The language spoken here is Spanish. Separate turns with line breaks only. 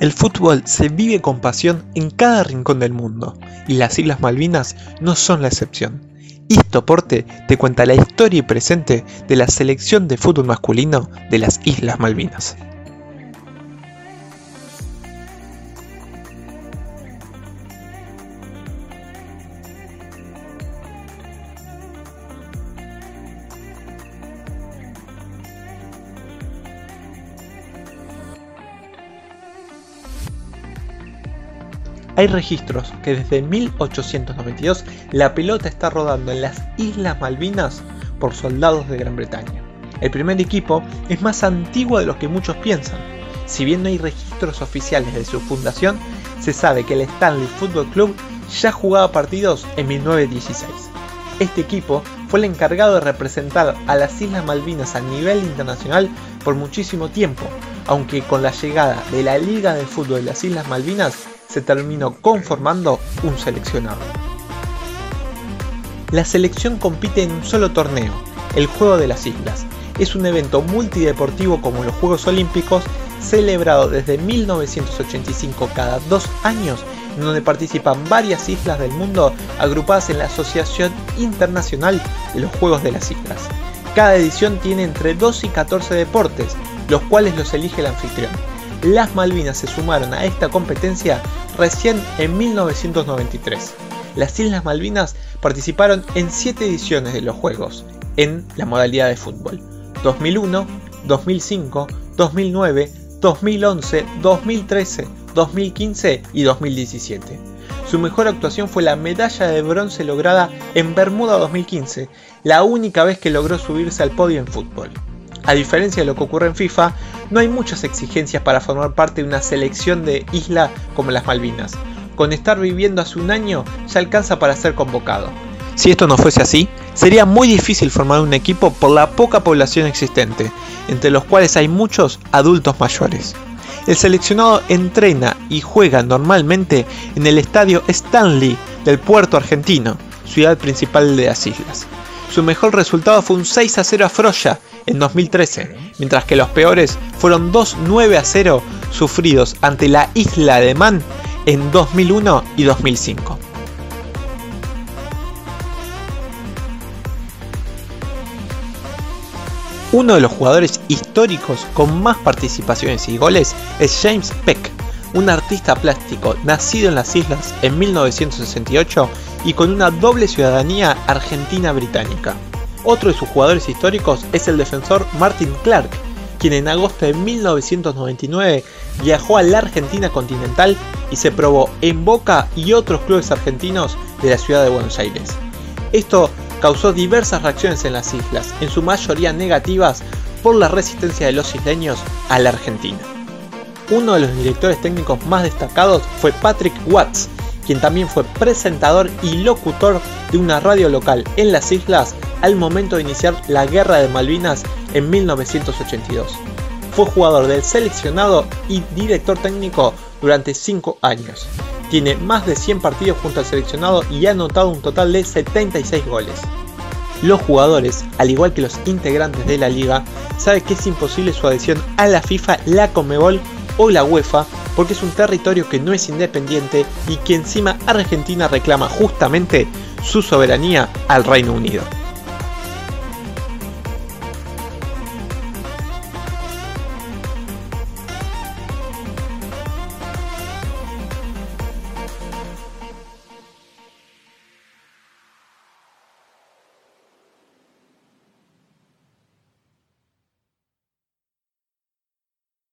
El fútbol se vive con pasión en cada rincón del mundo y las Islas Malvinas no son la excepción. Istoporte te cuenta la historia y presente de la selección de fútbol masculino de las Islas Malvinas. Hay registros que desde 1892 la pelota está rodando en las Islas Malvinas por soldados de Gran Bretaña. El primer equipo es más antiguo de lo que muchos piensan. Si bien no hay registros oficiales de su fundación, se sabe que el Stanley Football Club ya jugaba partidos en 1916. Este equipo fue el encargado de representar a las Islas Malvinas a nivel internacional por muchísimo tiempo, aunque con la llegada de la Liga de Fútbol de las Islas Malvinas se terminó conformando un seleccionado. La selección compite en un solo torneo, el Juego de las Islas. Es un evento multideportivo como los Juegos Olímpicos, celebrado desde 1985 cada dos años, en donde participan varias islas del mundo agrupadas en la Asociación Internacional de los Juegos de las Islas. Cada edición tiene entre 2 y 14 deportes, los cuales los elige el anfitrión las Malvinas se sumaron a esta competencia recién en 1993. Las Islas Malvinas participaron en 7 ediciones de los Juegos, en la modalidad de fútbol. 2001, 2005, 2009, 2011, 2013, 2015 y 2017. Su mejor actuación fue la medalla de bronce lograda en Bermuda 2015, la única vez que logró subirse al podio en fútbol. A diferencia de lo que ocurre en FIFA, no hay muchas exigencias para formar parte de una selección de isla como las Malvinas. Con estar viviendo hace un año ya alcanza para ser convocado. Si esto no fuese así, sería muy difícil formar un equipo por la poca población existente, entre los cuales hay muchos adultos mayores. El seleccionado entrena y juega normalmente en el estadio Stanley del puerto argentino, ciudad principal de las islas. Su mejor resultado fue un 6 a 0 a Froya en 2013, mientras que los peores fueron dos 9 a 0 sufridos ante la isla de Man en 2001 y 2005. Uno de los jugadores históricos con más participaciones y goles es James Peck, un artista plástico nacido en las islas en 1968 y con una doble ciudadanía argentina-británica. Otro de sus jugadores históricos es el defensor Martin Clark, quien en agosto de 1999 viajó a la Argentina continental y se probó en Boca y otros clubes argentinos de la ciudad de Buenos Aires. Esto causó diversas reacciones en las islas, en su mayoría negativas por la resistencia de los isleños a la Argentina. Uno de los directores técnicos más destacados fue Patrick Watts, quien también fue presentador y locutor de una radio local en las islas al momento de iniciar la Guerra de Malvinas en 1982. Fue jugador del seleccionado y director técnico durante 5 años. Tiene más de 100 partidos junto al seleccionado y ha anotado un total de 76 goles. Los jugadores, al igual que los integrantes de la liga, saben que es imposible su adhesión a la FIFA, la Comebol o la UEFA porque es un territorio que no es independiente y que encima Argentina reclama justamente su soberanía al Reino Unido.